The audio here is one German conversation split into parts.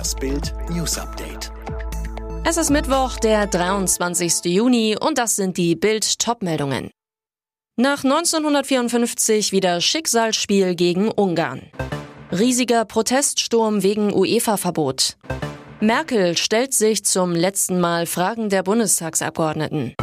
Das Bild News Update. Es ist Mittwoch, der 23. Juni und das sind die Bild Topmeldungen. Nach 1954 wieder Schicksalsspiel gegen Ungarn. Riesiger Proteststurm wegen UEFA-Verbot. Merkel stellt sich zum letzten Mal Fragen der Bundestagsabgeordneten.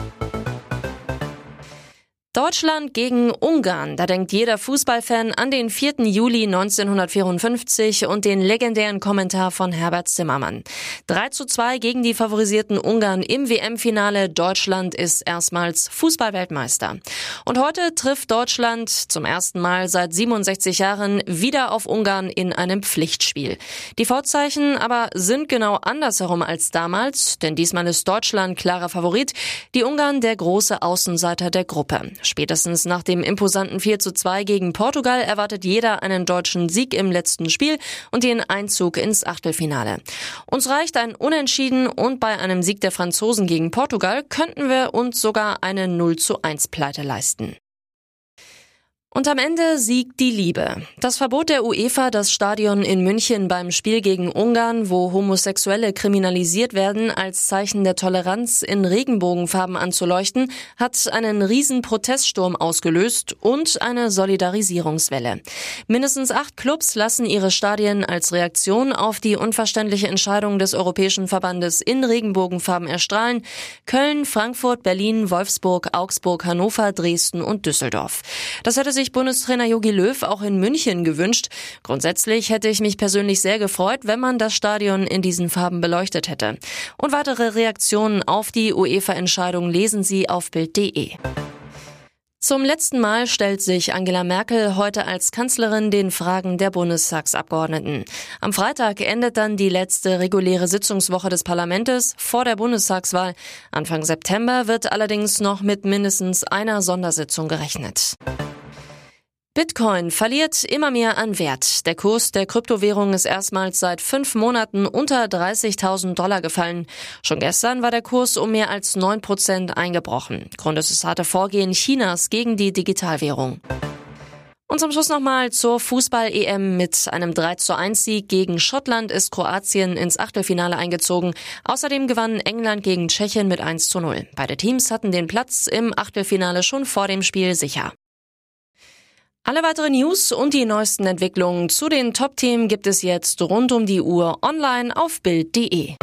Deutschland gegen Ungarn. Da denkt jeder Fußballfan an den 4. Juli 1954 und den legendären Kommentar von Herbert Zimmermann. 3 zu 2 gegen die favorisierten Ungarn im WM-Finale. Deutschland ist erstmals Fußballweltmeister. Und heute trifft Deutschland zum ersten Mal seit 67 Jahren wieder auf Ungarn in einem Pflichtspiel. Die Vorzeichen aber sind genau andersherum als damals, denn diesmal ist Deutschland klarer Favorit, die Ungarn der große Außenseiter der Gruppe. Spätestens nach dem imposanten 4 zu 2 gegen Portugal erwartet jeder einen deutschen Sieg im letzten Spiel und den Einzug ins Achtelfinale. Uns reicht ein Unentschieden und bei einem Sieg der Franzosen gegen Portugal könnten wir uns sogar eine 0 zu 1 Pleite leisten. Und am Ende siegt die Liebe. Das Verbot der UEFA, das Stadion in München beim Spiel gegen Ungarn, wo Homosexuelle kriminalisiert werden, als Zeichen der Toleranz in Regenbogenfarben anzuleuchten, hat einen riesen Proteststurm ausgelöst und eine Solidarisierungswelle. Mindestens acht Clubs lassen ihre Stadien als Reaktion auf die unverständliche Entscheidung des Europäischen Verbandes in Regenbogenfarben erstrahlen. Köln, Frankfurt, Berlin, Wolfsburg, Augsburg, Hannover, Dresden und Düsseldorf. Das hätte sich sich Bundestrainer Jogi Löw auch in München gewünscht. Grundsätzlich hätte ich mich persönlich sehr gefreut, wenn man das Stadion in diesen Farben beleuchtet hätte. Und weitere Reaktionen auf die UEFA-Entscheidung lesen Sie auf Bild.de. Zum letzten Mal stellt sich Angela Merkel heute als Kanzlerin den Fragen der Bundestagsabgeordneten. Am Freitag endet dann die letzte reguläre Sitzungswoche des Parlaments vor der Bundestagswahl. Anfang September wird allerdings noch mit mindestens einer Sondersitzung gerechnet. Bitcoin verliert immer mehr an Wert. Der Kurs der Kryptowährung ist erstmals seit fünf Monaten unter 30.000 Dollar gefallen. Schon gestern war der Kurs um mehr als neun Prozent eingebrochen. Grund ist das harte Vorgehen Chinas gegen die Digitalwährung. Und zum Schluss nochmal zur Fußball-EM. Mit einem 3 zu 1 Sieg gegen Schottland ist Kroatien ins Achtelfinale eingezogen. Außerdem gewann England gegen Tschechien mit 1 zu 0. Beide Teams hatten den Platz im Achtelfinale schon vor dem Spiel sicher. Alle weiteren News und die neuesten Entwicklungen zu den Top-Themen gibt es jetzt rund um die Uhr online auf Bild.de.